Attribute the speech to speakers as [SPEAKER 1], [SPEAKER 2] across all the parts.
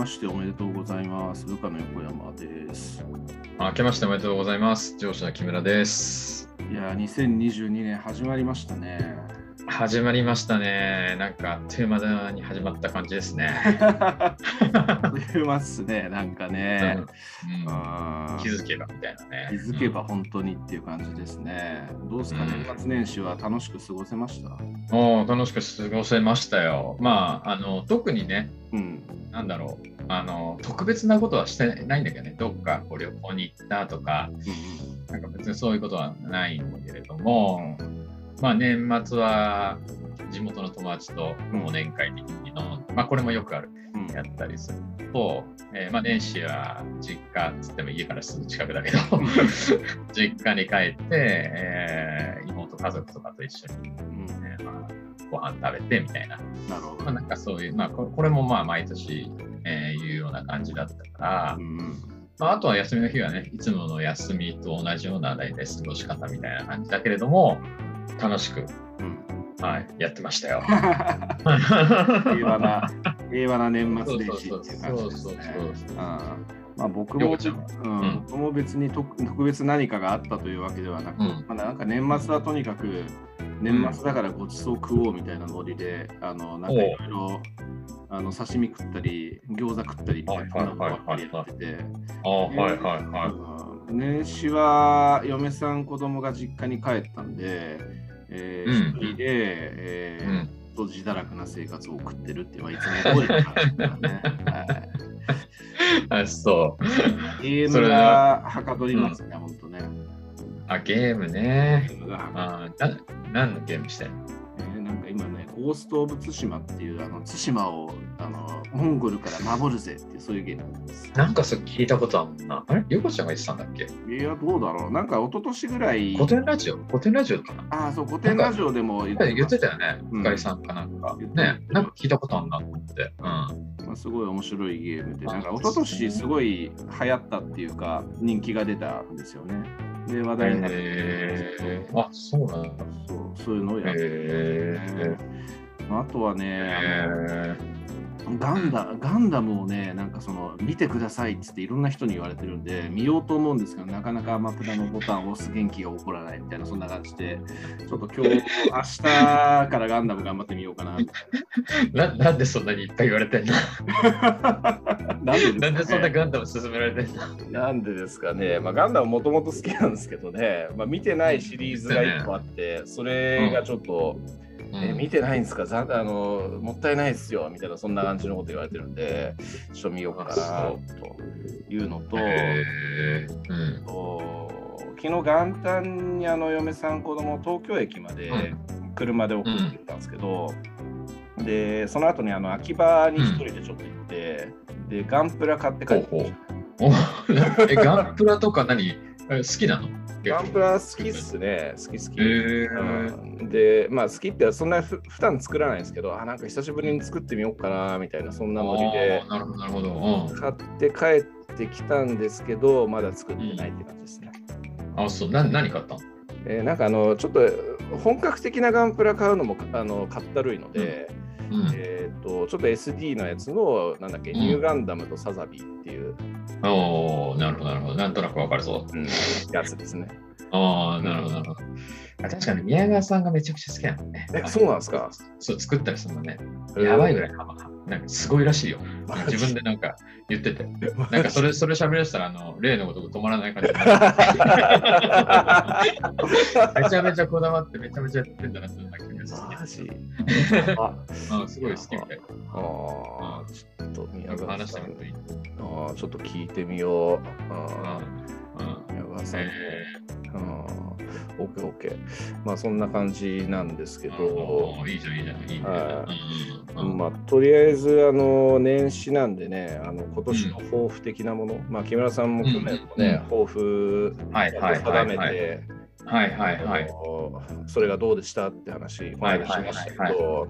[SPEAKER 1] ましておめでとうございます。部下の横山です。
[SPEAKER 2] 明けましておめでとうございます。上司の木村です。
[SPEAKER 1] いやー、2022年始まりましたね。
[SPEAKER 2] 始まりましたね。なんか、あっという間に始まった感じですね。
[SPEAKER 1] 言いますね、なんかね。
[SPEAKER 2] うん気づけばみたいなね。
[SPEAKER 1] 気づけば本当にっていう感じですね。どうですか、
[SPEAKER 2] うん
[SPEAKER 1] 年末年始は楽しく過ごせました？
[SPEAKER 2] もう楽しく過ごせましたよ。まあ、あの特にね、
[SPEAKER 1] うん。
[SPEAKER 2] なんだろう、あの特別なことはしてないんだけどね、どっかこう旅行に行ったとか、なんか別にそういうことはないんだけれども、まあ、年末は地元の友達と忘年会的にまあ、これもよくある。
[SPEAKER 1] うん。
[SPEAKER 2] やったりすると、えーまあ、年始は実家っつっても家からすぐ近くだけど 実家に帰って、えー妹家族とかと一緒に、
[SPEAKER 1] うん。
[SPEAKER 2] えーまあ、ご飯食べてみたいな、
[SPEAKER 1] なるほど。
[SPEAKER 2] まあ、なんかそういう、まあ、ここれもまあ毎年、えーいうような感じだったから、
[SPEAKER 1] うん。
[SPEAKER 2] まあ、あとは休みの日はねいつもの休みと同じような大体過ごし方みたいな感じだけれども楽しく、
[SPEAKER 1] うん
[SPEAKER 2] はい、やってましたよ。
[SPEAKER 1] 平和な、平和な年末年始っていう感じですねまあ、僕もうん
[SPEAKER 2] うん
[SPEAKER 1] 僕も別に特特別何かがあったというわけではなく、
[SPEAKER 2] うん
[SPEAKER 1] まあ、なんか年末はとにかく年末だからごちそう食おうみたいなノリで、あのなんかいろいろあの刺身食ったり餃子食ったりみたいなのばっかりやってて、
[SPEAKER 2] ああはいはいはい。
[SPEAKER 1] うん年始は嫁さん子供が実家に帰ったんで、えー
[SPEAKER 2] うん
[SPEAKER 1] 一人で、えー
[SPEAKER 2] うん
[SPEAKER 1] と自堕落な生活を送ってるっていうのはいつも通りね。はい
[SPEAKER 2] あそう。
[SPEAKER 1] ゲームがはかどりますね、本当ね。
[SPEAKER 2] あ、ゲームね
[SPEAKER 1] ゲ。ームがはか
[SPEAKER 2] あな何のゲームしてんの？
[SPEAKER 1] えーなんか今ね、ゴースト・オブ・ツシマっていう、あの、対馬をあのモンゴルから守るぜっていう、そういうゲームなんです。
[SPEAKER 2] なんかそれ聞いたことあるな。あれ？ゆうこちゃんが言ってたんだっけ？
[SPEAKER 1] いや、どうだろう。なんか一昨年ぐらい、
[SPEAKER 2] 古典ラジオ？古典ラジオかな？
[SPEAKER 1] ああ、そう、古典ラジオでも言
[SPEAKER 2] 言ってたよ
[SPEAKER 1] ね。
[SPEAKER 2] ね。
[SPEAKER 1] うん
[SPEAKER 2] 深井さんかなんか。
[SPEAKER 1] 言ってた
[SPEAKER 2] ね、なんか聞いたことあるなと思って。うん。
[SPEAKER 1] まあ、すごい面白いゲームで、
[SPEAKER 2] あ
[SPEAKER 1] なんか一昨年すごい流行ったっていうか、人気が出たんですよね。で、話題になって、
[SPEAKER 2] えー、あ、そうなんだ。
[SPEAKER 1] そうそういうのをやって、
[SPEAKER 2] え
[SPEAKER 1] まああとはね、
[SPEAKER 2] え
[SPEAKER 1] ガンダガンダムをね、なんかその見てくださいっつっていろんな人に言われてるんで、見ようと思うんですけど、なかなかアマプラのボタンを押す元気が起こらないみたいな、そんな感じで、ちょっと今日、明日からガンダム頑張ってみようかな。
[SPEAKER 2] ー な。なんでそんなにいっぱい言われてんの？
[SPEAKER 1] なんでね
[SPEAKER 2] なんでそんなガンダム勧められてんの？
[SPEAKER 1] なんでですかね、まあ、ガンダムもともと好きなんですけどね、まあ、見てないシリーズが1個あって、それがちょっと、え見てないんですか？ざあの、もったいないですよみたいな、そんな感じのこと言われてるんで、ちょっと見ようかなというのと、
[SPEAKER 2] えー。うん。
[SPEAKER 1] と昨日元旦にあの嫁さん子供を東京駅まで車で送ってたんですけど、でその後にあの秋葉に一人でちょっと行って、でガンプラ買って帰ってきました。
[SPEAKER 2] お えガンプラとか何？え好きなの？
[SPEAKER 1] ガンプラ好きっすね、好き好き。
[SPEAKER 2] へー
[SPEAKER 1] うんで、まあ好きってそんなふ普段作らないんですけど、あ、なんか久しぶりに作ってみようかなみたいな、そんなノリで
[SPEAKER 2] なるほど、なるほど。うん
[SPEAKER 1] 買って帰ってきたんですけど、まだ作ってないって感じですね。
[SPEAKER 2] あ、そう、な何買ったの
[SPEAKER 1] えーなんかあの、ちょっと本格的なガンプラ買うのもあのかったるいので、
[SPEAKER 2] うん。
[SPEAKER 1] えっと、ちょっと SD のやつの、なんだっけ、
[SPEAKER 2] うん
[SPEAKER 1] ニューガンダムとサザビーっていう、
[SPEAKER 2] おおなるほど、なるほど。なんとなくわかるぞ。
[SPEAKER 1] うんやつですね。
[SPEAKER 2] ああ、なるほど、なるほど。あ確かに宮川さんがめちゃくちゃ好きなのね。
[SPEAKER 1] えそうなんですか？
[SPEAKER 2] そう、作ったりするのね。やばいぐらい。なんかすごいらしいよ。自分でなんか言ってて。なんかそれ、それ喋らせたら、あの、例のことが止まらない感じ。めちゃめちゃこだわって、めちゃめちゃやってんだなっていうのが気がして
[SPEAKER 1] マジ？
[SPEAKER 2] あすごい好きみたい。
[SPEAKER 1] ああ、ちょっと宮川さん
[SPEAKER 2] 話してみるといい。
[SPEAKER 1] ああ、ちょっと聞いてみよう。ああ、宮川さん。
[SPEAKER 2] え
[SPEAKER 1] ああ、オッケーオッケー。まあそんな感じなんですけ
[SPEAKER 2] ー
[SPEAKER 1] ど、
[SPEAKER 2] いいじゃん、いいじゃん、いいん。
[SPEAKER 1] まあとりあえずあの年始なんでね、あの今年の抱負的なもの、まあ木村さんも去年もね、抱負
[SPEAKER 2] はいはい
[SPEAKER 1] 定め。て、
[SPEAKER 2] はいはいはい。
[SPEAKER 1] それがどうでしたって話、この間しましたけ
[SPEAKER 2] はいはい
[SPEAKER 1] ど、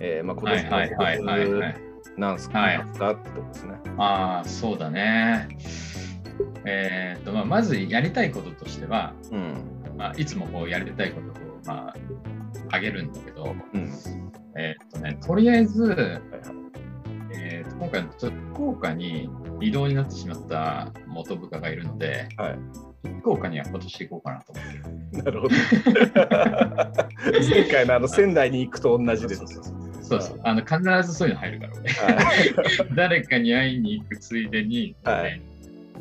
[SPEAKER 1] えーまあ今
[SPEAKER 2] はい
[SPEAKER 1] 年
[SPEAKER 2] はいはいはい
[SPEAKER 1] の
[SPEAKER 2] はい。
[SPEAKER 1] なんすか、
[SPEAKER 2] はい
[SPEAKER 1] ってとこですね。
[SPEAKER 2] ああ、そうだね。えーっと、まあ、まずやりたいこととしては、
[SPEAKER 1] うん。
[SPEAKER 2] まあ、いつもこうやりたいことを、まあ、あげるんだけど、
[SPEAKER 1] うん。
[SPEAKER 2] えーっとね、とりあえず、えーっと今回、ちょっと福岡に移動になってしまった元部下がいるので、
[SPEAKER 1] はい。
[SPEAKER 2] 福岡には今年行こうかなと思ってる。
[SPEAKER 1] なるほど。前回のあの仙台に行くと同じです。
[SPEAKER 2] そうそう。あの必ずそういうの入るから、俺。
[SPEAKER 1] はい。
[SPEAKER 2] 誰かに会いに行くついでに、
[SPEAKER 1] はい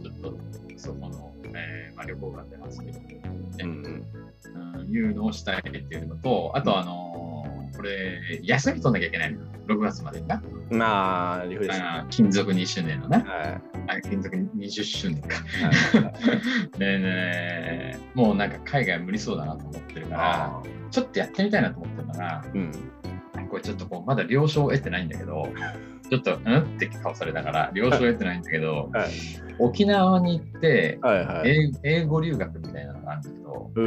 [SPEAKER 2] ちょっとそこの、えーまあ、旅行が出ますけど、
[SPEAKER 1] うんうん
[SPEAKER 2] うん、いうのをしたいっていうのと、あと、あのーこれ、休み取んなきゃいけないの。6月までにな。
[SPEAKER 1] まあ、リフレッシュ。
[SPEAKER 2] 勤続2周年のな。
[SPEAKER 1] い。
[SPEAKER 2] あ勤続20周年か。
[SPEAKER 1] はい
[SPEAKER 2] でね、もうなんか海外無理そうだなと思ってるから、
[SPEAKER 1] あ
[SPEAKER 2] ちょっとやってみたいなと思ってるのが、
[SPEAKER 1] ーうん。
[SPEAKER 2] これちょっとこうまだ了承を得てないんだけど、ちょっとうん？って顔されたから、了承を得てないんだけど、
[SPEAKER 1] はい。
[SPEAKER 2] 沖縄に行って、
[SPEAKER 1] はいはい。
[SPEAKER 2] 英英語留学みたいなのがあるんだけど、
[SPEAKER 1] え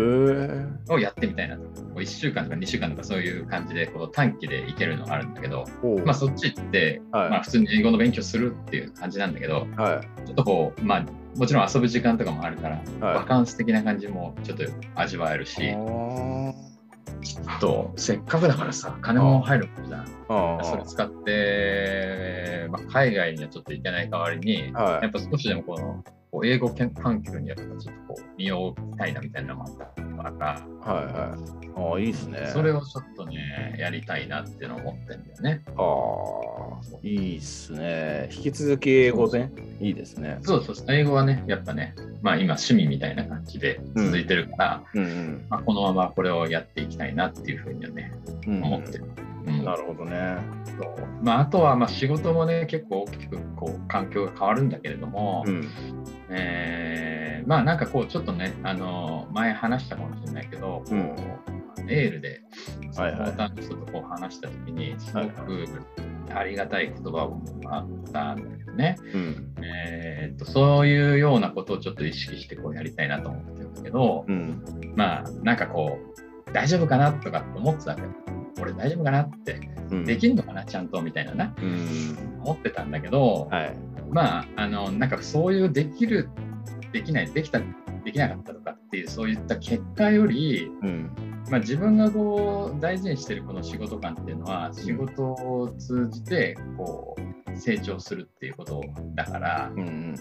[SPEAKER 1] ー、
[SPEAKER 2] をやってみたいなと。こう1週間とか2週間とかそういう感じでこう短期で行けるのがあるんだけど、まあそっち行って、
[SPEAKER 1] はい。
[SPEAKER 2] まあ普通に英語の勉強するっていう感じなんだけど、
[SPEAKER 1] はい。
[SPEAKER 2] ちょっとこう、まあもちろん遊ぶ時間とかもあるから、
[SPEAKER 1] はい。
[SPEAKER 2] バカンス的な感じもちょっと味わえるし、
[SPEAKER 1] あ
[SPEAKER 2] あとせっかくだからさ、金も入るじゃん。
[SPEAKER 1] あ
[SPEAKER 2] それ使って、まあ、海外にはちょっと行けない代わりに、
[SPEAKER 1] はい。
[SPEAKER 2] やっぱ少しでもこのこう英語環境にやっぱちょっとこう身を置きたいなみたいなのもあったから、
[SPEAKER 1] はいはい。ああ、いいですね。
[SPEAKER 2] それをちょっとね、やりたいなっていうのを思ってんだよね。
[SPEAKER 1] ああ、いいっすね。引き続き英語で、いいですね。
[SPEAKER 2] そうそうそう、英語はね、やっぱね、まあ今趣味みたいな感じで続いてるから、
[SPEAKER 1] うんうん。
[SPEAKER 2] まあ、このままこれをやっていきたいなっていうふうにはね、
[SPEAKER 1] うん
[SPEAKER 2] 思ってる。うん
[SPEAKER 1] なるほどね。
[SPEAKER 2] そうまあ、あとはまあ仕事もね、結構大きくこう環境が変わるんだけれども、
[SPEAKER 1] うん。
[SPEAKER 2] えーまあなんかこうちょっとね、あの前話したかもしれないけど、こう
[SPEAKER 1] うん
[SPEAKER 2] メールでサポーターの人とこう話したときに、すごくありがたい言葉をもらったんだけどね、
[SPEAKER 1] うん。
[SPEAKER 2] えーっとそういうようなことをちょっと意識してこうやりたいなと思ってるんだけど、
[SPEAKER 1] うん。
[SPEAKER 2] まあなんかこう、大丈夫かなとかって思ってたけど、俺大丈夫かなって、
[SPEAKER 1] うん。
[SPEAKER 2] できんのかな、ちゃんとみたいなな、
[SPEAKER 1] うん。
[SPEAKER 2] 思ってたんだけど、
[SPEAKER 1] はい。
[SPEAKER 2] まあ、あの、なんかそういうできる、できない、できた、できなかったとかっていう、そういった結果より、
[SPEAKER 1] うん。
[SPEAKER 2] まあ、自分がこう大事にしてるこの仕事感っていうのは、仕事を通じてこう成長するっていうことだから、
[SPEAKER 1] うん。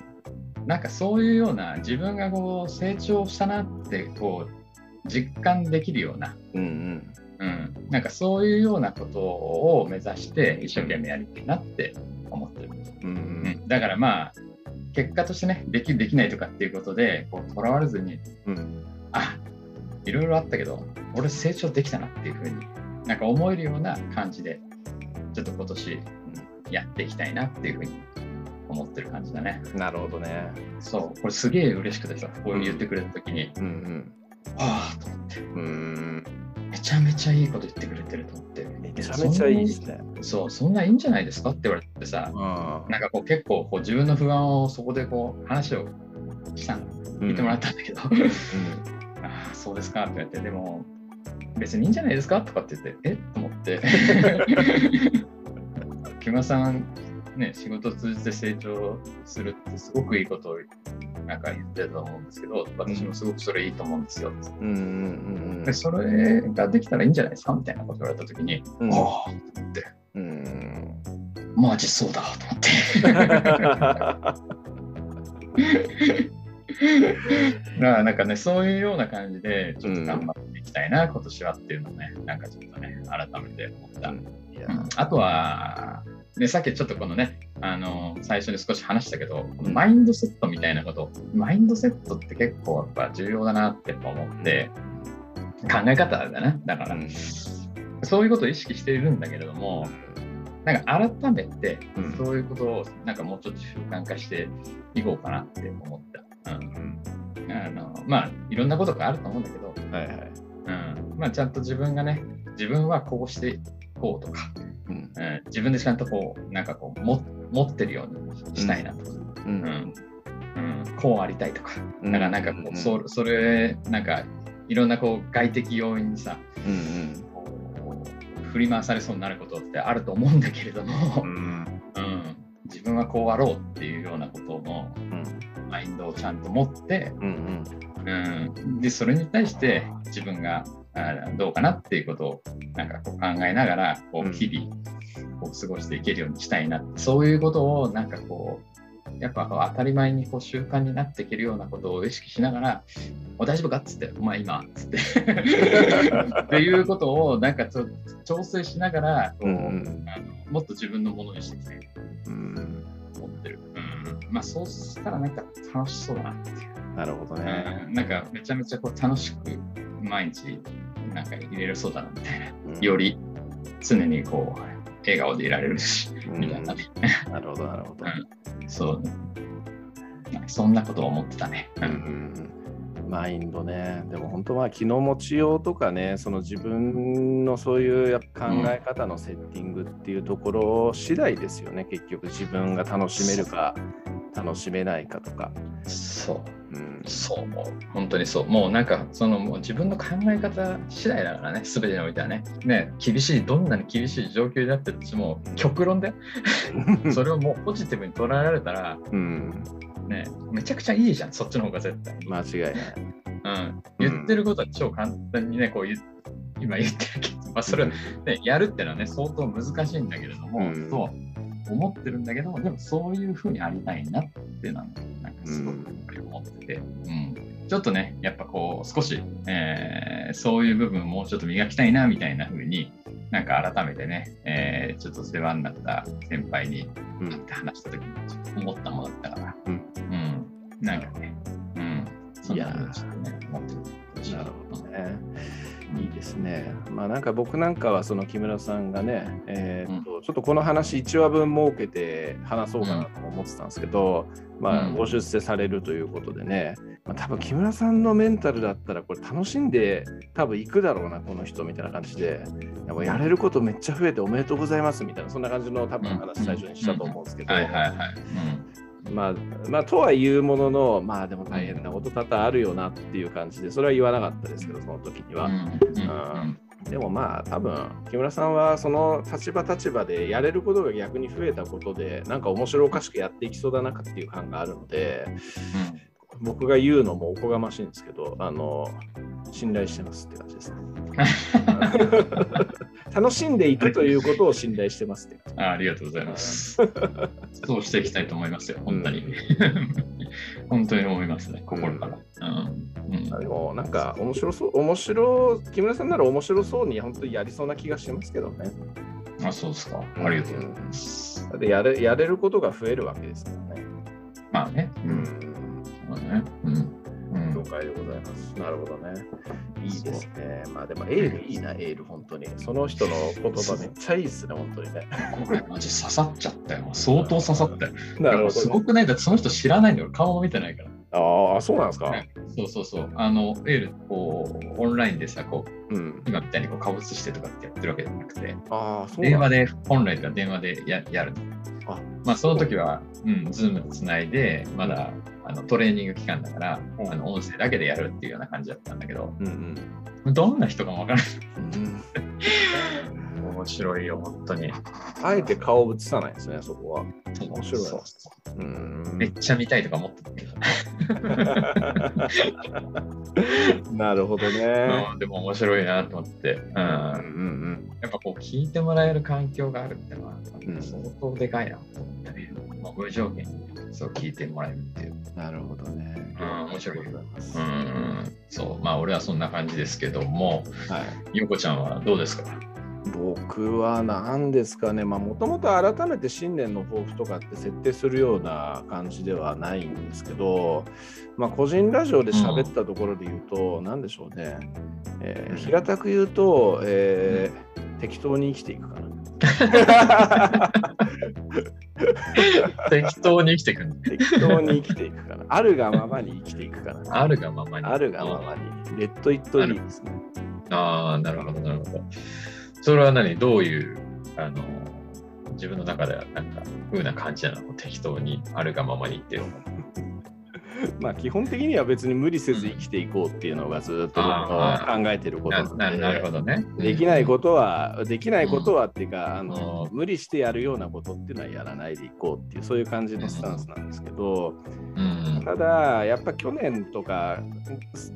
[SPEAKER 2] なんかそういうような自分がこう成長したなってこう実感できるような、
[SPEAKER 1] うん。
[SPEAKER 2] うん、なんかそういうようなことを目指して一生懸命やりたいなって思ってる。
[SPEAKER 1] うん。
[SPEAKER 2] うん、だからまあ結果としてねできるできないとかっていうことでこうとらわれずに
[SPEAKER 1] うん。
[SPEAKER 2] あいろいろあったけど俺成長できたなっていうふうになんか思えるような感じでちょっと今年うんやっていきたいなっていうふうに思ってる感じだね
[SPEAKER 1] なるほどね。
[SPEAKER 2] そうこれすげえ嬉しくてさこう言ってくれた時に、
[SPEAKER 1] うん。
[SPEAKER 2] ああと思って
[SPEAKER 1] うん。
[SPEAKER 2] めちゃめちゃいいこと言ってくれてると思って。
[SPEAKER 1] めちゃめちゃいいですね。
[SPEAKER 2] そうそんないいんじゃないですかって言われてさ
[SPEAKER 1] う
[SPEAKER 2] なんかこう結構こう自分の不安をそこでこう話をしたの聞いてもらったんだけど、ああ、そうですかって言って、でも、別にいいんじゃないですかとかって言って、えっと思って、木村さん、ね、仕事を通じて成長するってすごくいいことをなんか言ってたと思うんですけど、私もすごくそれいいと思うんですよ。
[SPEAKER 1] うん。うん。
[SPEAKER 2] で、それができたらいいんじゃないですかみたいなこと言われたときに、
[SPEAKER 1] うん。
[SPEAKER 2] ああ、と思って、
[SPEAKER 1] うん。
[SPEAKER 2] マジそうだと思って。だからなんかね、そういうような感じで、ちょっと頑張っていきたいな、今年はっていうのをね、なんかちょっとね、改めて思った。うんあとは、ね、さっきちょっとこのね、あの最初に少し話したけど、
[SPEAKER 1] うん。
[SPEAKER 2] マインドセットみたいなこと、マインドセットって結構やっぱ重要だなって思って、考え方だな、だから、
[SPEAKER 1] うん。
[SPEAKER 2] そういうことを意識しているんだけれども、なんか改めて
[SPEAKER 1] うん。
[SPEAKER 2] そういうことをなんかもうちょっと習慣化していこうかなって思った。うん。
[SPEAKER 1] うん。
[SPEAKER 2] あのまあいろんなことがあると思うんだけど、
[SPEAKER 1] はいはい。
[SPEAKER 2] うん。まあ、ちゃんと自分がね自分はこうしていこうとか、
[SPEAKER 1] うん。
[SPEAKER 2] うん、自分でちゃんとこうなんかこうも持ってるようにしたいなと。か、
[SPEAKER 1] う
[SPEAKER 2] うん。うん。こうありたいとか、
[SPEAKER 1] うん。
[SPEAKER 2] だからなんかこう、そそれなんかいろんなこう外的要因にさ
[SPEAKER 1] うん
[SPEAKER 2] こう振り回されそうになることってあると思うんだけれども、
[SPEAKER 1] うん。
[SPEAKER 2] うん、自分はこうあろうっていうようなことの
[SPEAKER 1] うん。
[SPEAKER 2] マインドをちゃんと持って、
[SPEAKER 1] うん。
[SPEAKER 2] うん、でそれに対して自分があどうかなっていうことをなんかこう考えながらこ
[SPEAKER 1] う
[SPEAKER 2] 日々こう過ごしていけるようにしたいなそういうことをなんかこうやっぱ当たり前にこう習慣になっていけるようなことを意識しながら、お大丈夫かっつって、お前今っつって。っていうことをなんかちょ調整しながらこう、うん、あのもっと自分のものにしていきたいと思ってる。うん、まあそうしたらなんか楽しそうだなっていう。
[SPEAKER 1] なるほどね。
[SPEAKER 2] うん、なんかめちゃめちゃこう楽しく毎日なんか入れるそうだなみたいな。うん、より常にこう笑顔でいられるし、みたいな。
[SPEAKER 1] なるほど、なるほど。
[SPEAKER 2] そう、そんなことを思ってたね。うん、
[SPEAKER 1] マインドね。でも本当は気の持ちようとかね、その自分のそういう考え方のセッティングっていうところ次第ですよね、結局自分が楽しめるか楽しめないかとか。
[SPEAKER 2] そう。うん、そう、本当にそう。もうなんか、そのもう自分の考え方次第だからね、すべてにおいてはね。ね、厳しい、どんなに厳しい状況であっても、極論で、それをもうポジティブに捉えられたら、うん、ね、めちゃくちゃいいじゃん、そっちの方が絶対。
[SPEAKER 1] 間違いない。
[SPEAKER 2] うん、言ってることは超簡単にね、こう今言ってるけど、まあ、それを、ね、やるってのはね、相当難しいんだけれども、うん、そう思ってるんだけど、でもそういうふうにありたいなってなんかすごく思ってて、うん、ちょっとね、やっぱこう、少し、えー、そういう部分をもうちょっと磨きたいなみたいなふうに、なんか改めてね、えー、ちょっと世話になった先輩に会って話した時にちょっと思ったものだったから、うん、うん、なんかね、うん、そんなふうにちょっとね、思ってる。
[SPEAKER 1] なるほどね。いいですね。まあなんか僕なんかはその木村さんがね、えー、っと、うん、ちょっとこの話1話分設けて話そうかなと思ってたんですけど、うん、まあご出世されるということでね、まあ、多分木村さんのメンタルだったらこれ楽しんで多分行くだろうな、この人みたいな感じで、やれることめっちゃ増えておめでとうございますみたいな、そんな感じの多分話最初にしたと思うんですけど、まあ、まあ、とは言うものの、まあでも大変なこと多々あるよなっていう感じで、それは言わなかったですけど、その時には。うんでもまあ多分木村さんはその立場立場でやれることが逆に増えたことでなんか面白おかしくやっていきそうだなっていう感があるので、うん、僕が言うのもおこがましいんですけどあの信頼してますって感じですね。楽しんでいくということを信頼してますね。
[SPEAKER 2] あありがとうございます。そうしていきたいと思いますよ、本当に。うん、本当に思いますね、心から。
[SPEAKER 1] うんうん、でも、なんか、面白そう、面白、木村さんなら面白そうに本当にやりそうな気がしますけどね。
[SPEAKER 2] あ、そうですか。ありがとうございます。
[SPEAKER 1] でやれやれることが増えるわけですからね。
[SPEAKER 2] まあね。うん。まあね。うん
[SPEAKER 1] 了解でございます。なるほどね。いいですね。まあでもエールいいな、エール、本当に。その人の言葉めっちゃいいですね、本当にね。
[SPEAKER 2] これマジ刺さっちゃったよ。相当刺さったよ。なるほど、ね、すごくないだってその人知らないんだよ。顔も見てないから。
[SPEAKER 1] ああ、そうなんですか、
[SPEAKER 2] そうそうそう。あの、エール、こう、オンラインでさ、こう、うん、今みたいにこう、顔写してとかってやってるわけじゃなくて、あそう電話で、本来では電話でややるあまあ、その時は、うん、ズームでつないで、まだあのトレーニング期間だから、うん、あの音声だけでやるっていうような感じだったんだけど、うんうん、どんな人かもわからない。うん、面白いよ、本当に。
[SPEAKER 1] あえて顔を映さないですね、そこは。面白いそう
[SPEAKER 2] そううんめっちゃ見たいとか思ってたけ
[SPEAKER 1] ど。なるほどね、
[SPEAKER 2] うん。でも面白いなと思って。うんうんうん、やっぱこう聞いてもらえる環境があるってのは相当でかいなと思ってね。まあ、無条件にそう聞いてもらえるっていう。
[SPEAKER 1] なるほどね。
[SPEAKER 2] うん、面白い。うん、そう、まあ俺はそんな感じですけども、はい、ゆうこちゃんはどうですか？
[SPEAKER 1] 僕は何ですかね、もともと改めて新年の抱負とかって設定するような感じではないんですけど、まあ、個人ラジオで喋ったところで言うと、ん、でしょうね、えー、平たく言うと、えー、うん、適当に生きていくかな。
[SPEAKER 2] 適当に生きていく
[SPEAKER 1] 適当に生きていくかな。あるがままに生きていくかな。
[SPEAKER 2] あるがままに。
[SPEAKER 1] あるがままに。レッド・イット・リーですね。
[SPEAKER 2] ああ、なるほど、なるほど。それは何？どういう、あの、自分の中ではなんか、風な感じなの？適当にあるがままにっていうの。
[SPEAKER 1] まあ基本的には別に無理せず生きていこうっていうのがずっと考えてること
[SPEAKER 2] ななるほどね。
[SPEAKER 1] できないことは、できないことはっていうか、あの無理してやるようなことっていうのはやらないでいこうっていうそういう感じのスタンスなんですけど、うん。ただ、やっぱ去年とか、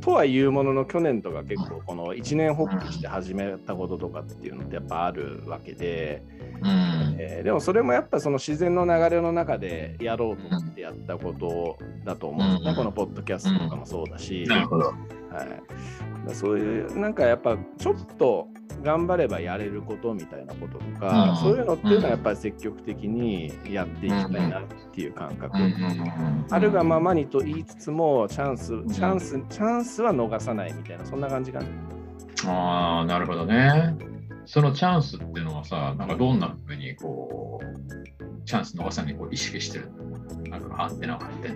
[SPEAKER 1] とはいうものの去年とか結構この一年発起して始めたこととかっていうのってやっぱあるわけで、
[SPEAKER 2] うん。
[SPEAKER 1] えーでもそれもやっぱその自然の流れの中でやろうと思ってやったことだと思うんですね、
[SPEAKER 2] うん
[SPEAKER 1] このポッドキャストとかもそうだし、
[SPEAKER 2] なるほど。
[SPEAKER 1] はい、そういうなんかやっぱちょっと頑張ればやれることみたいなこととか、
[SPEAKER 2] うん
[SPEAKER 1] そういうのっていうのはやっぱり積極的にやっていきたいなっていう感覚、あるがままにと言いつつもチャンスチャンスチャンスは逃さないみたいなそんな感じかな。
[SPEAKER 2] ああ、なるほどね。そのチャンスっていうのはさ、なんかどんなふうにこう、チャンス逃さにこう意識してるなんかアンテナを張って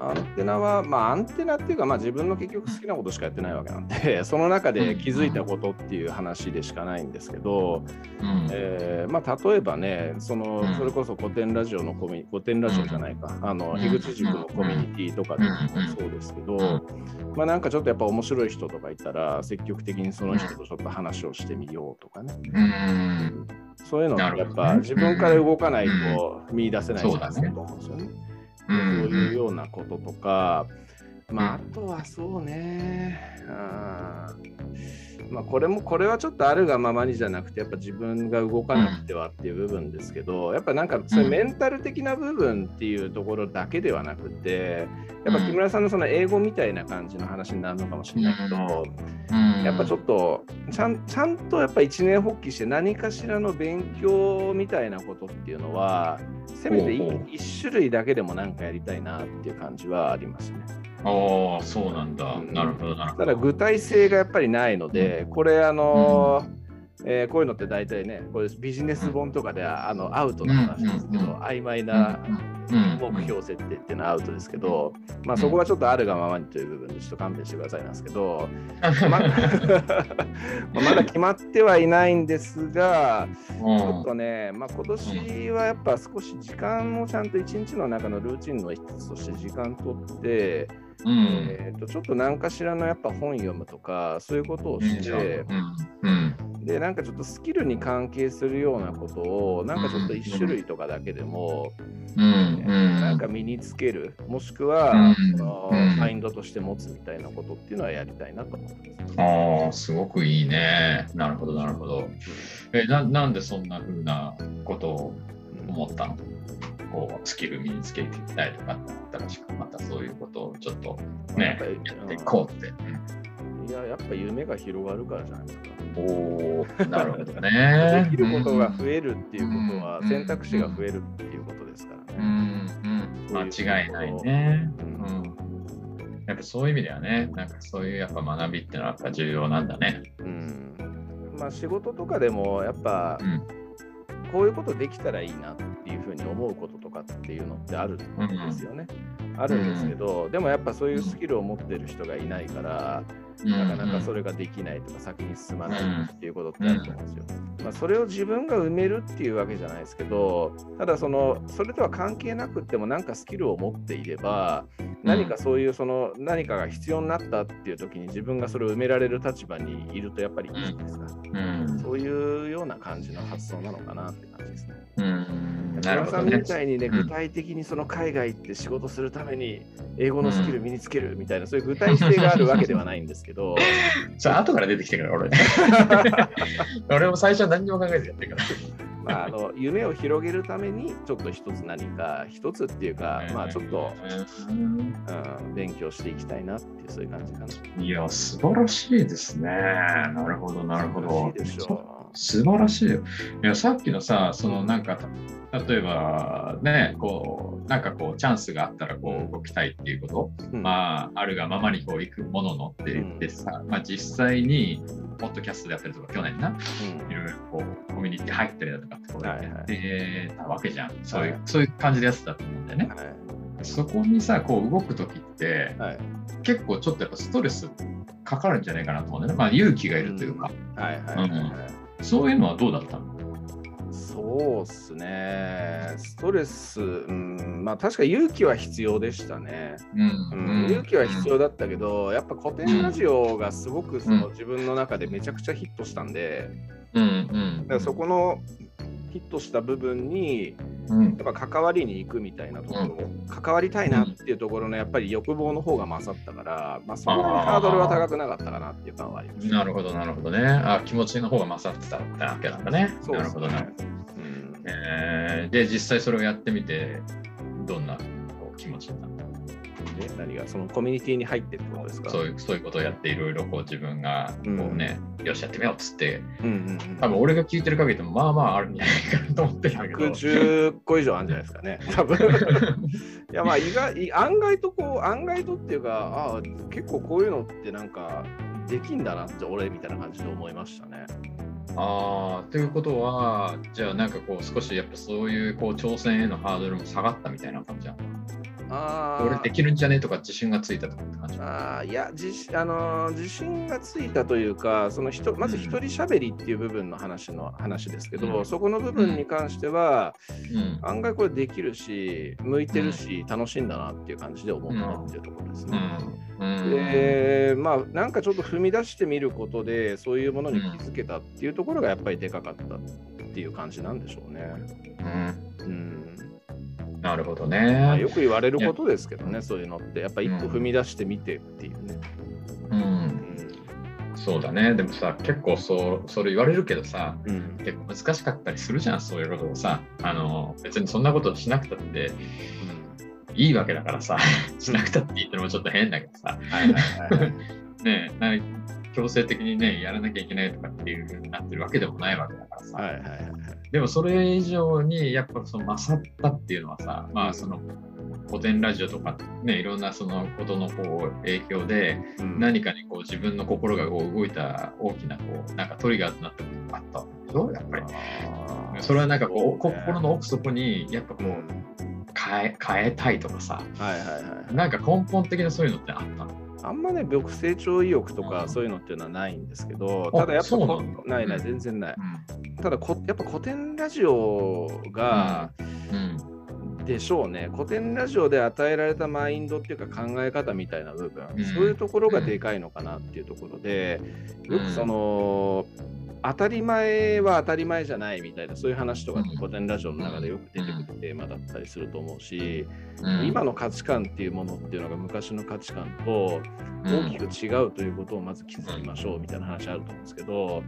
[SPEAKER 1] アンテナは、まあアンテナっていうか、まあ自分の結局好きなことしかやってないわけなんで、その中で気づいたことっていう話でしかないんですけど、
[SPEAKER 2] うん。
[SPEAKER 1] えーまあ例えばね、その
[SPEAKER 2] うん。
[SPEAKER 1] それこそ古典ラジオのコミュニ、古典ラジオじゃないか、あの、
[SPEAKER 2] うん。
[SPEAKER 1] 樋口塾のコミュニティとかでもそうですけど、まあなんかちょっとやっぱ面白い人とかいたら、積極的にその人とちょっと話をしてみようとかね。
[SPEAKER 2] うん
[SPEAKER 1] そういうのってやっぱ自分から動かないと見出せないと思うんですよね。
[SPEAKER 2] う
[SPEAKER 1] そういうようなこととか、まあ、あ
[SPEAKER 2] うん
[SPEAKER 1] とはそうね、あーまあ、これも、これはちょっとあるがままにじゃなくて、やっぱ自分が動かなくてはっていう部分ですけど、やっぱなんか、そメンタル的な部分っていうところだけではなくて、やっぱ木村さんのその英語みたいな感じの話になるのかもしれないけど、やっぱちょっとちゃんちゃんとやっぱ一年発起して何かしらの勉強みたいなことっていうのはせめて
[SPEAKER 2] ほうほう。
[SPEAKER 1] 一種類だけでもなんかやりたいなっていう感じはありますね。
[SPEAKER 2] ああ、そうなんだ。
[SPEAKER 1] うん
[SPEAKER 2] なるほど、なるほど。
[SPEAKER 1] ただ具体性がやっぱりないのでこれあのーえーこういうのって大体ねこれビジネス本とかではあのアウトな話ですけど、
[SPEAKER 2] うんうん
[SPEAKER 1] 曖昧な
[SPEAKER 2] うん
[SPEAKER 1] 目標設定っていうのはアウトですけど、まあそこはちょっとあるがままにという部分でちょっと勘弁してくださいなんですけど、ままだ決まってはいないんですが、ちょっとね、まあ、今年はやっぱ少し時間をちゃんと一日の中のルーチンの一つとして時間取って、
[SPEAKER 2] うん。
[SPEAKER 1] えー、とちょっと何かしらのやっぱ本読むとかそういうことをして、
[SPEAKER 2] うん
[SPEAKER 1] でなんかちょっとスキルに関係するようなことをなんかちょっと一種類とかだけでも、
[SPEAKER 2] うん
[SPEAKER 1] なんか身につけるもしくは、
[SPEAKER 2] うん
[SPEAKER 1] その
[SPEAKER 2] うん
[SPEAKER 1] マインドとして持つみたいなことっていうのはやりたいなと思ってます。
[SPEAKER 2] ああ、すごくいいね。なるほど、なるほど。えななんでそんな風なことを思ったの？こうスキル身につけていきたいとかってあったらしく、またそういうことをちょっとね、やっていこうって。
[SPEAKER 1] いや、やっぱ夢が広がるからじゃないですか。
[SPEAKER 2] おお、なるほど
[SPEAKER 1] で
[SPEAKER 2] ね。
[SPEAKER 1] きることが増えるっていうことは
[SPEAKER 2] うん
[SPEAKER 1] 選択肢が増えるっていうことですから
[SPEAKER 2] う
[SPEAKER 1] ね。
[SPEAKER 2] ん、うん、間違いないね。
[SPEAKER 1] う
[SPEAKER 2] うんん。やっぱそういう意味ではね、なんかそういうやっぱ学びってのはやっぱ重要なんだね。
[SPEAKER 1] うんまあ仕事とかでもやっぱ
[SPEAKER 2] うん。
[SPEAKER 1] こういうことできたらいいなっていうふうに思うこととかっていうのってあるんですよね。あるんですけど、でもやっぱそういうスキルを持ってる人がいないから、なかなかそれができないとか先に進まないっていうことってあると思うんですよ。まあ、それを自分が埋めるっていうわけじゃないですけど、ただそのそれとは関係なくっても何かスキルを持っていれば、何かそういうその何かが必要になったっていう時に自分がそれを埋められる立場にいるとやっぱりいいじゃないですか。
[SPEAKER 2] うん。
[SPEAKER 1] そういうような感じの発想なのかなって感じですね。
[SPEAKER 2] うん。なるほどね
[SPEAKER 1] さんみ。たいにね、
[SPEAKER 2] うん
[SPEAKER 1] 具体的にその海外行って仕事するために英語のスキル身につけるみたいな、そういう具体性があるわけではないんですけど、
[SPEAKER 2] さあ、後から出てきてから、俺。俺も最初は何にも考えてやってるから。
[SPEAKER 1] まあ、あの夢を広げるためにちょっと一つ何か一つっていうか、まあちょっと、
[SPEAKER 2] うん
[SPEAKER 1] うん、勉強していきたいなっていうそういう感じかな。
[SPEAKER 2] いや、素晴らしいですね。なるほど、なるほど。
[SPEAKER 1] いいでしょ
[SPEAKER 2] 素晴らしいよ。いや、さっきのさ、そのなんか、例えばね、こう、なんかこう、チャンスがあったらこう動きたいっていうこと、
[SPEAKER 1] う。うん。
[SPEAKER 2] まあ、あるがままにこう行くもののって言ってさ、まあ実際に、ポッドキャストでやったりとか、去年な、
[SPEAKER 1] うん。
[SPEAKER 2] いろいろこう、コミュニティ入ったりだとかってこうやってたわけじゃん。そういう、
[SPEAKER 1] はい。
[SPEAKER 2] そういう感じでやってたと思うんだよね。
[SPEAKER 1] は
[SPEAKER 2] そこにさ、こう動くときって、
[SPEAKER 1] いはい。
[SPEAKER 2] 結構ちょっとやっぱストレスかかるんじゃないかなと思うんだよね。まあ勇気がいるというか、そういうのはどうだったの？
[SPEAKER 1] そうっすね。ストレス、うん、まあ確か勇気は必要でしたね。うん勇気は必要だったけど、やっぱ古典ラジオがすごくその自分の中でめちゃくちゃヒットしたんで、
[SPEAKER 2] うんうん
[SPEAKER 1] だからそこのヒットした部分に、うん、やっぱ関わりに行くみたいなところ、うん、関わりたいなっていうところのやっぱり欲望の方が勝ったから、まあ、そんなにハードルは高くなかったかなっていう感はあります。
[SPEAKER 2] なるほど、なるほどね。あ気持ちの方が勝ってたってわけなんだね。そうねなるほどね。うんえー、で、実際それをやってみて、どんな気持ちになった
[SPEAKER 1] ね、何がそのコミュニティに入ってってことですか？
[SPEAKER 2] そういうそういうことをやっていろいろこう自分がこうね、うん、よしやってみようっつって、うんうんうん、多分俺が聞いてる限りでもまあまああるんじゃないかなと思ってるんだけど。
[SPEAKER 1] 110個以上あるん。じゃないですかね多分いやまあ意外案外とこう案外とっていうかああ結構こういうのってなん。かできん。だなって俺みたいな感じで思いましたね
[SPEAKER 2] ああということはじゃあなん。かこう少しやっぱそういうこう挑戦へのハードルも下がったみたいな感じなのあ俺できるんじゃねとか自信がついたとかって感じ。
[SPEAKER 1] あいや自,、あのー、自信がついたというかその人まず一人しゃべりっていう部分の話の話ですけど、うん、そこの部分に関しては、うん、案外これできるし向いてるし、楽しいんだなっていう感じで思ったっていうところですね。でまあなんかちょっと踏み出してみることでそういうものに気づけたっていうところがやっぱりでかかったっていう感じなんでしょうね。うん、うん
[SPEAKER 2] なるほどね、ま
[SPEAKER 1] あ、よく言われることですけどね、そういうのって、やっぱ一歩踏み出してみてっていうね。
[SPEAKER 2] うん、うん、そうだね、でもさ、結構そうそれ言われるけどさ、うん、結構難しかったりするじゃん、そういうことをさ。あの別にそんなことしなくたって、いいわけだからさ、しなくたって言ってのもちょっと変だけどさ。はいはいはい、ね強制的にね、やらなきゃいけないとかっていうふうになってるわけでもないわけだからさ。はいはいはい、でもそれ以上にやっぱその勝ったっていうのはさ、まあその古典ラジオとかね、いろんなそのことのこう影響で、何かにこう自分の心がこう動いた大きなこうなんかトリガーとなったことがあったんでしょ、やっぱり。それはなんかこう、心の奥底にやっぱこう、変え変えたいとかさ、はいはいはい、なんか根本的なそういうのってあったの？
[SPEAKER 1] あんまね、僕成長意欲とかそういうのっていうのはないんですけど、ただやっぱないない、全然ない。ただこ、やっぱ古典ラジオが、でしょうね、古典ラジオで与えられたマインドっていうか考え方みたいな部分、そういうところがでかいのかなっていうところで、よくその、当たり前は当たり前じゃないみたいなそういう話とか古典ラジオの中でよく出てくるテーマだったりすると思うし、うん、今の価値観っていうものっていうのが昔の価値観と大きく違うということをまず気づきましょうみたいな話あると思うんですけど、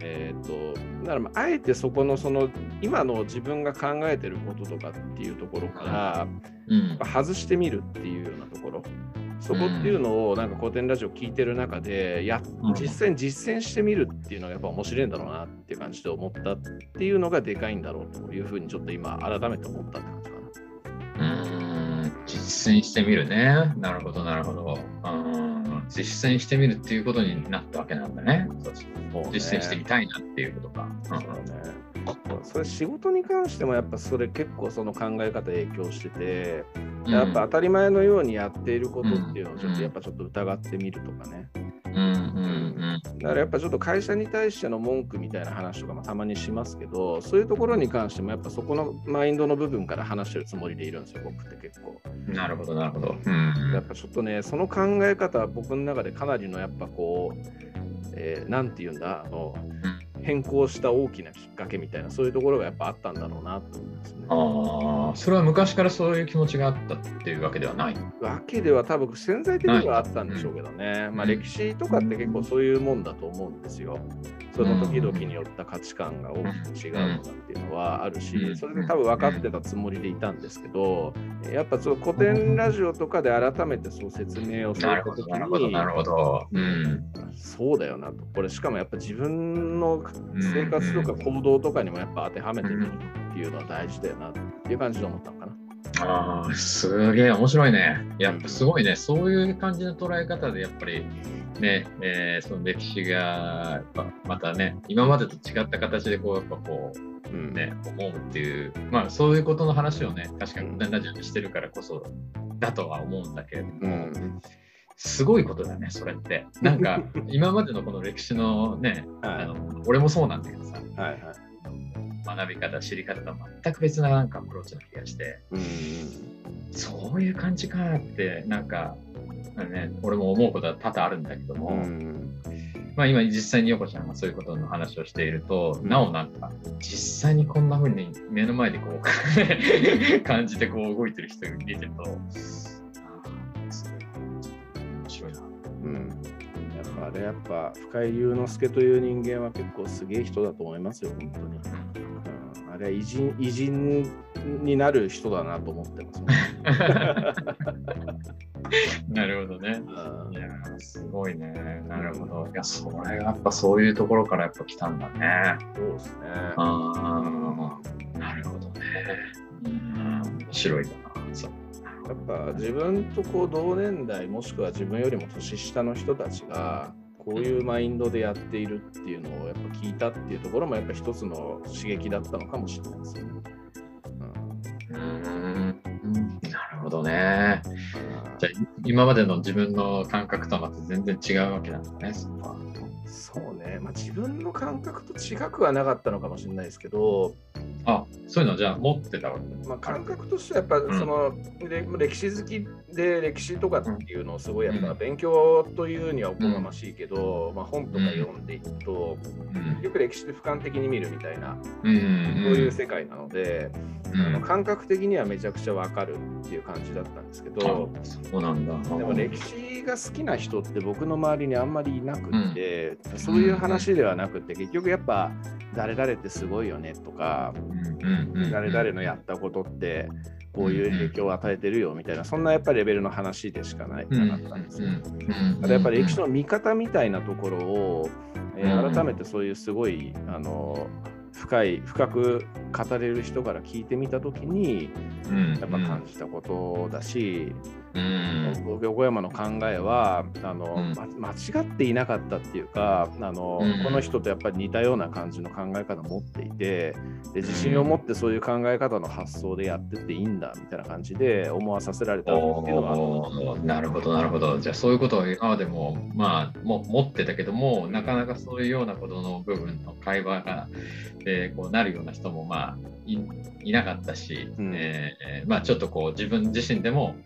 [SPEAKER 1] えっ、とだからあえてそこのその今の自分が考えてることとかっていうところから、外してみるっていうようなところ。そこっていうのをなんか古典ラジオ聞いてる中でや実際に実践してみるっていうのがやっぱ面白いんだろうなっていう感じで思ったっていうのがでかいんだろうというふうにちょっと今改めて思ったって感じか
[SPEAKER 2] な。うん実践してみるね。なるほどなるほど。うん実践してみるっていうことになったわけなんだね。そうね実践してみたいなっていうことか。そうね
[SPEAKER 1] それ仕事に関してもやっぱそれ結構その考え方影響してて、やっぱ当たり前のようにやっていることっていうのをちょっとやっぱちょっと疑ってみるとかね。うんうんうん、だからやっぱちょっと会社に対しての文句みたいな話とかもたまにしますけどそういうところに関してもやっぱそこのマインドの部分から話してるつもりでいるんですよ僕って結構。
[SPEAKER 2] なるほどなるほど。う
[SPEAKER 1] ん、やっぱちょっとねその考え方は僕の中でかなりのやっぱこう、えー、なんて言うんだあの、うん変更した大きなきっかけみたいなそういうところがやっぱあったんだろうなと思いますね。
[SPEAKER 2] ああそれは昔からそういう気持ちがあったっていうわけではない
[SPEAKER 1] わけでは多分潜在的にはあったんでしょうけどね、まあ、歴史とかって結構そういうもんだと思うんですよ。その時々によった価値観が大きく違うとかっていうのはあるし、それで多分分かってたつもりでいたんですけど、やっぱその古典ラジオとかで改めてそう説明をするときに、なるほど、なるほど。うん、そうだよなと。これしかもやっぱ自分の生活とか行動とかにもやっぱ当てはめてみるっていうのは大事だよなっていう感じで思ったのかな。
[SPEAKER 2] ああ、すげえ面白いね。やっぱすごいね。そういう感じの捉え方でやっぱりね、えー、その歴史がまたね、今までと違った形でこう、やっぱこう、うん、ね、思うっていう、まあそういうことの話をね、確かにラジオにしてるからこそだとは思うんだけれども、うん、すごいことだね、それって。なんか、今までのこの歴史のね、はい、あの俺もそうなんだけどさ、はいはい学び方、知り方と全く別ななんかアプローチな気がして、うん、そういう感じかって、なんか、ね、俺も思うことは多々あるんだけども、うん、まあ、今実際に横ちゃんがそういうことの話をしていると、なおなんか実際にこんな風に目の前でこう 感じてこう動いてる人が見てると、面白いな。
[SPEAKER 1] うん。やっぱあれやっぱ深井龍之介という人間は結構すげえ人だと思いますよ、本当に。うん、あれは偉人偉人になる人だなと思ってます、ね。
[SPEAKER 2] なるほどね。いや、すごいね。なるほど。いや、それがやっぱそういうところからやっぱ来たんだね。
[SPEAKER 1] そうですね。
[SPEAKER 2] ああ、なるほどね。うん、面白いかな。そう
[SPEAKER 1] やっぱ自分とこう同年代もしくは自分よりも年下の人たちがこういうマインドでやっているっていうのをやっぱ聞いたっていうところもやっぱ一つの刺激だったのかもしれないですよね。
[SPEAKER 2] うん、うんなるほどね。じゃあ今までの自分の感覚とはまた全然違うわけなんだね、そこは。
[SPEAKER 1] そうね、まあ、自分の感覚と違くはなかったのかもしれないですけど、
[SPEAKER 2] あそういうのじゃあ持ってたわ
[SPEAKER 1] け、まあ、感覚としてはやっぱその、うん、歴史好きで歴史とかっていうのをすごいやっぱ勉強というにはおこがましいけど、うん、まあ、本とか読んでいくと、うん、よく歴史で俯瞰的に見るみたいな、そういう世界なので、あの感覚的にはめちゃくちゃわかるっていう感じだったんですけど
[SPEAKER 2] そうなん
[SPEAKER 1] だ。でも歴史が好きな人って僕の周りにあんまりいなくて、そういう話ではなくて結局やっぱ誰々ってすごいよねとか、誰々のやったことってこういう影響を与えてるよみたいな、そんなやっぱりレベルの話でしかないなかったんですよ。だやっぱり歴史の見方みたいなところを、えー、改めてそういうすごいあの深い深く語れる人から聞いてみた時に、やっぱ感じたことだし、うん、横山の考えはあの、うん、間違っていなかったっていうかあの、うん、この人とやっぱり似たような感じの考え方を持っていてで自信を持ってそういう考え方の発想でやってっていいんだみたいな感じで思わさせられたっていうのは
[SPEAKER 2] なるほどなるほど。じゃあそういうことを今までもまあも持ってたけどもなかなかそういうようなことの部分の会話が、えー、こうなるような人もまあいいなかったし、うん、えー、まあ、ちょっとこう自分自身でも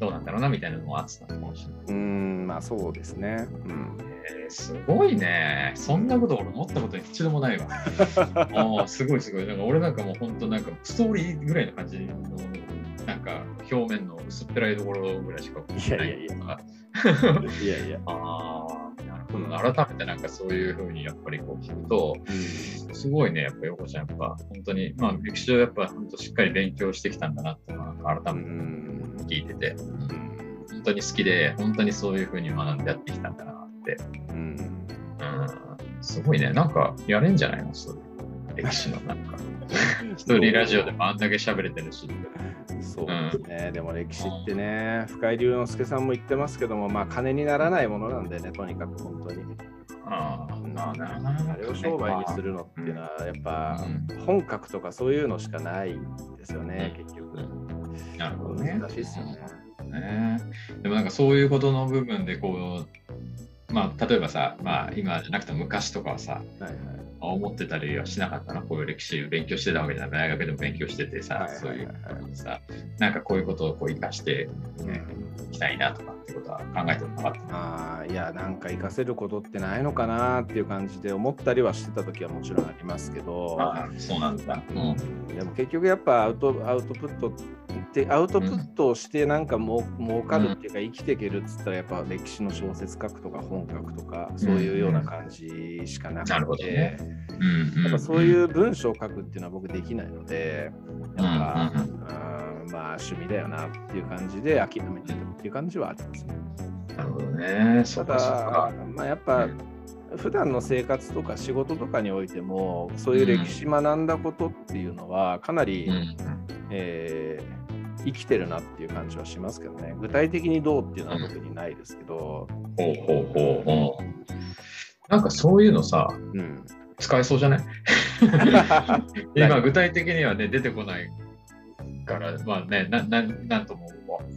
[SPEAKER 2] どうなんだろうなみたいなのもあってたかもしれない。
[SPEAKER 1] うんまあそうですね、うん
[SPEAKER 2] えー、すごいね。そんなこと俺思ったこと一度もないわ。あすごいすごい。なんか俺なんかもう本当なんかストーリーぐらいの感じのなんか表面の薄っぺらいところぐらいしか
[SPEAKER 1] いやいやいや。いやいや。
[SPEAKER 2] ああ。改めてなんかそういうふうにやっぱりこう聞くと、すごいね、やっぱ横ちゃん、やっぱ本当に、まあ歴史をやっぱ本当しっかり勉強してきたんだなっていうのは改めて聞いてて、本当に好きで、本当にそういうふうに学んでやってきたんだなって。うん、うん、すごいね、なんかやれんじゃないの？そういう歴史のなんか。一人ラジオでもあんだけ喋れてるし。
[SPEAKER 1] そうですね、うん、でも歴史ってね、深井龍之介さんも言ってますけども、まあ金にならないものなんでね、とにかく本当に。あああれを商売にするのっていうのは、やっぱ本格とかそういうのしかないんですよね、結局。
[SPEAKER 2] なるほどね。
[SPEAKER 1] 難しいですよね。
[SPEAKER 2] ね。でもなんかそういうことの部分でこう、まあ、例えばさ、まあ、今じゃなくて昔とかはさ、はいはい。思ってたりはしなかったな、こういう歴史勉強してたわけじゃない、大学でも勉強しててさ、そういうことさ、なんかこういうことをこう生かしてい、ね、きたいなとかってことは考えてもなかった
[SPEAKER 1] あいや、なんか生かせることってないのかなっていう感じで思ったりはしてた時はもちろんありますけど、
[SPEAKER 2] あそうなんだ、うん、
[SPEAKER 1] でも結局やっぱアウトアウトプットってアウトプットをしてなんかも、うん、儲かるっていうか生きていけるっつったらやっぱ歴史の小説書くとか本書くとかそういうような感じしかなくて、うんねやっぱそういう文章を書くっていうのは僕できないのでやっぱ、うん、まあ趣味だよなっていう感じで諦めてるっていう感じはありますね。
[SPEAKER 2] なるほどね。
[SPEAKER 1] ただ、まあ、やっぱ、普段の生活とか仕事とかにおいてもそういう歴史学んだことっていうのはかなり、うん、えー、生きてるなっていう感じはしますけどね。具体的にどうっていうのは特にないですけど、
[SPEAKER 2] うん、ほうほうほう。ほうなんかそういうのさ、うん、使えそうじゃない？今具体的にはね出てこないからまあねなななんとも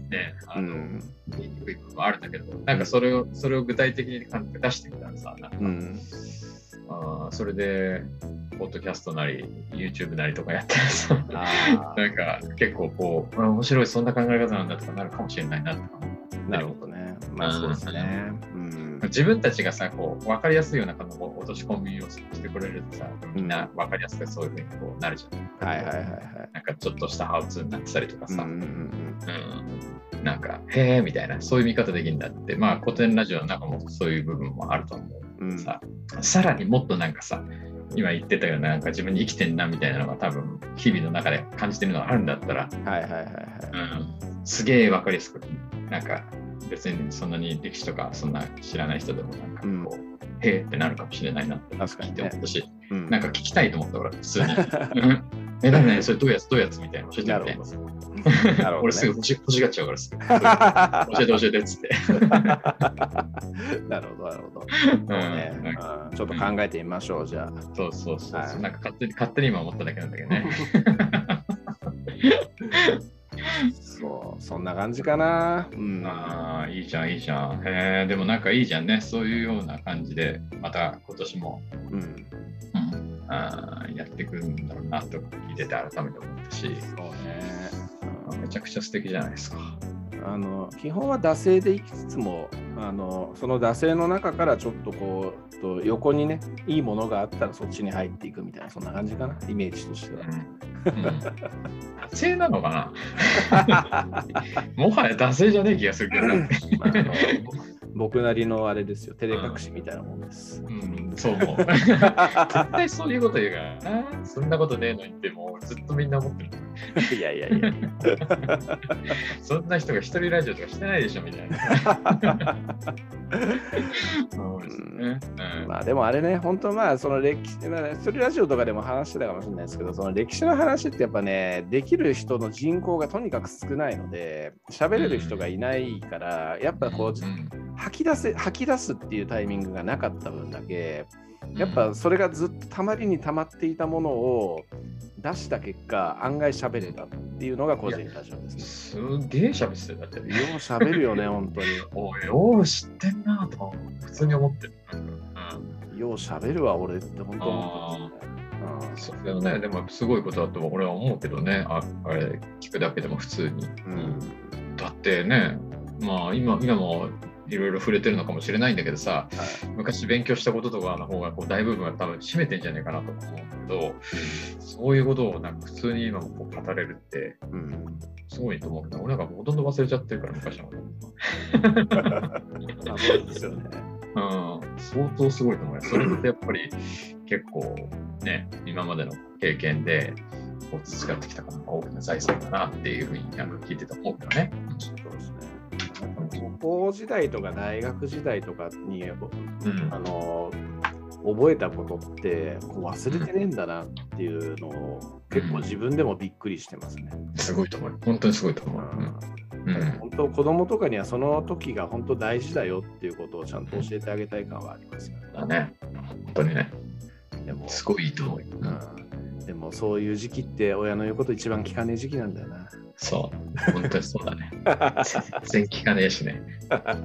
[SPEAKER 2] ねあの、うん、言いにくい部分もあるんだけどなんかそれをそれを具体的に出してみたらさなんか、うん、あそれでポッドキャストなり YouTube なりとかやってるさ なんか結構こう面白いそんな考え方なんだとかなるかもしれないなとか
[SPEAKER 1] なるほどね。まあそうですね、うん
[SPEAKER 2] 自分たちがさ、こう、分かりやすいようなこの落とし込みをしてくれるとさ、みんな分かりやすくそういうふうにこうなるじゃん。
[SPEAKER 1] はいはいはいはい。
[SPEAKER 2] なんかちょっとしたハウツーになってたりとかさ、
[SPEAKER 1] うんうん
[SPEAKER 2] うんなんか、へえみたいな、そういう見方できるんだって、まあ古典ラジオの中もそういう部分もあると思う。
[SPEAKER 1] うんうん。
[SPEAKER 2] ささらにもっとなんかさ今言ってたようななんか自分に生きてんなみたいなのが多分日々の中で感じてるのがあるんだったら、
[SPEAKER 1] はいはいはいはい。
[SPEAKER 2] うん、すげえ分かりやすくなんか別にそんなに歴史とかそんな知らない人でもなんかこう、へえってなるかもしれないなって聞いて思ったし、
[SPEAKER 1] うん
[SPEAKER 2] なんか聞きたいと思った俺普通に。うんえ、なになにそれどうやつどうやつみたいな教えてみたい
[SPEAKER 1] な。なね
[SPEAKER 2] 俺すぐ欲し欲しがっちゃうからすぐ。教えて教えてっつって。
[SPEAKER 1] なるほど、なるほど。ちょっと考えてみましょう、じゃ
[SPEAKER 2] そうそうそう。
[SPEAKER 1] はい
[SPEAKER 2] なんか勝手に勝手に今思っただけなんだけどね。
[SPEAKER 1] あ。そう、そんな感じかな。うん。
[SPEAKER 2] ああ、いいじゃん、いいじゃん。へえ、でもなんかいいじゃんね。そういうような感じで、また今年も、
[SPEAKER 1] うん。
[SPEAKER 2] うん、あーやっていくんだろうなと聞いてて改めて思ったし、
[SPEAKER 1] そうね。
[SPEAKER 2] めちゃくちゃ素敵じゃないですか。
[SPEAKER 1] あの基本は惰性でいきつつもあのその惰性の中からちょっとこうと横にねいいものがあったらそっちに入っていくみたいなそんな感じかなイメージとしては。
[SPEAKER 2] うん。うん、惰性なのかな？もはや惰性じゃねえ気がするけどな。
[SPEAKER 1] まあ僕なりのあれですよ照れ隠しみたいなもんです。
[SPEAKER 2] うん、そう思う。絶対そういうこと言うからな。そんなことねえのにってもうずっとみんな思ってる。
[SPEAKER 1] いやいやいや。
[SPEAKER 2] そんな人が一人ラジオとかしてないでしょみたいな。そうですね。うん
[SPEAKER 1] まあでもあれね、本当まあその歴史、まあ、一人ラジオとかでも話してたかもしれないですけど、その歴史の話ってやっぱね、できる人の人口がとにかく少ないので、喋れる人がいないから、やっぱこう、
[SPEAKER 2] うん
[SPEAKER 1] 吐き出せ吐き出すっていうタイミングがなかった分だけやっぱそれがずっとたまりにたまっていたものを出した結果案外喋れたっていうのが個人ラジオですね。
[SPEAKER 2] すげえ喋ってたよだって。
[SPEAKER 1] よう喋るよね本当に。
[SPEAKER 2] おい、よう知ってんなと普通に思ってる。うん
[SPEAKER 1] よう喋るわ俺って本当思って
[SPEAKER 2] それはね、でもすごいことだと俺は思うけどね、ああれ聞くだけでも普通に。
[SPEAKER 1] ますね。うん
[SPEAKER 2] だってね、まあ今今もいろいろ触れてるのかもしれないんだけどさ、
[SPEAKER 1] はい
[SPEAKER 2] 昔勉強したこととかの方がこう大部分は多分占めてんじゃないかなと思うんだけど、そういうことをなんか普通に今もこう語れるって
[SPEAKER 1] うん
[SPEAKER 2] すごいと思うけど、俺なんかほとんど忘れちゃってるから昔のこと。
[SPEAKER 1] あそうですよね。
[SPEAKER 2] うん、相当すごいと思うよ。それってやっぱり結構ね、今までの経験でこう培ってきたかな大きな財産だなっていうふうになんか聞いてて思うけどね。
[SPEAKER 1] 高校時代とか大学時代とかに、
[SPEAKER 2] うん
[SPEAKER 1] あの覚えたことってこう忘れてねえんだなっていうのを結構自分でもびっくりしてますね。
[SPEAKER 2] すごいと思う。本当にすごいと思う。うんうん
[SPEAKER 1] 本当子供とかにはその時が本当大事だよっていうことをちゃんと教えてあげたい感はありますよね。
[SPEAKER 2] だね。本当にね。
[SPEAKER 1] でも
[SPEAKER 2] すごいいいと思う。
[SPEAKER 1] うん、でもそういう時期って親の言うこと一番聞かねえ時期なんだよな。
[SPEAKER 2] そう。本当にそうだね。全然聞かねえしね。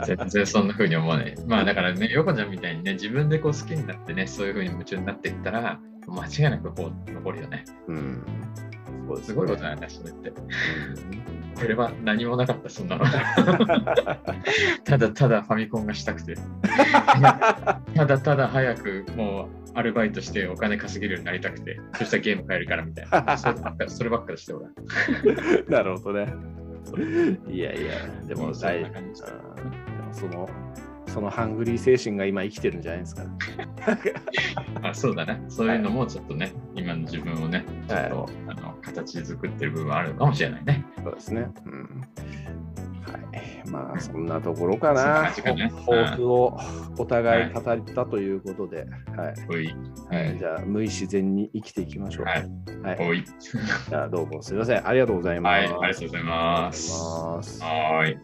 [SPEAKER 2] 全然そんな風に思わない。まあだからね、横ちゃんみたいにね、自分でこう好きになってね、そういう風に夢中になっていったら、間違いなくこう残るよね。
[SPEAKER 1] うん。そうです
[SPEAKER 2] すごいことなんだ、それって。これは何もなかった、そんなの。ただただファミコンがしたくて。ただただ早くもうアルバイトしてお金稼げるようになりたくて、そしたらゲーム買えるからみたいな。そればっかそればっかりして、俺は。
[SPEAKER 1] なるほどね。いやいや、でも大
[SPEAKER 2] な感じ
[SPEAKER 1] あーでもそのそのハングリー精神が今生きてるんじゃないですか。
[SPEAKER 2] あそうだね。そういうのもちょっとね、今の自分をね、ちょっと、
[SPEAKER 1] は
[SPEAKER 2] あの形作ってる部分はあるかもしれないね。
[SPEAKER 1] そうですね。うんはい。まあそんなところか
[SPEAKER 2] な、
[SPEAKER 1] 抱負をお互い語ったということで、はい。はい、じゃあ、無意自然に生きていきましょう。
[SPEAKER 2] はい。
[SPEAKER 1] はい、じゃあ、どうもすみません。ありがとうございます。
[SPEAKER 2] はい、ありがとうございます。はい。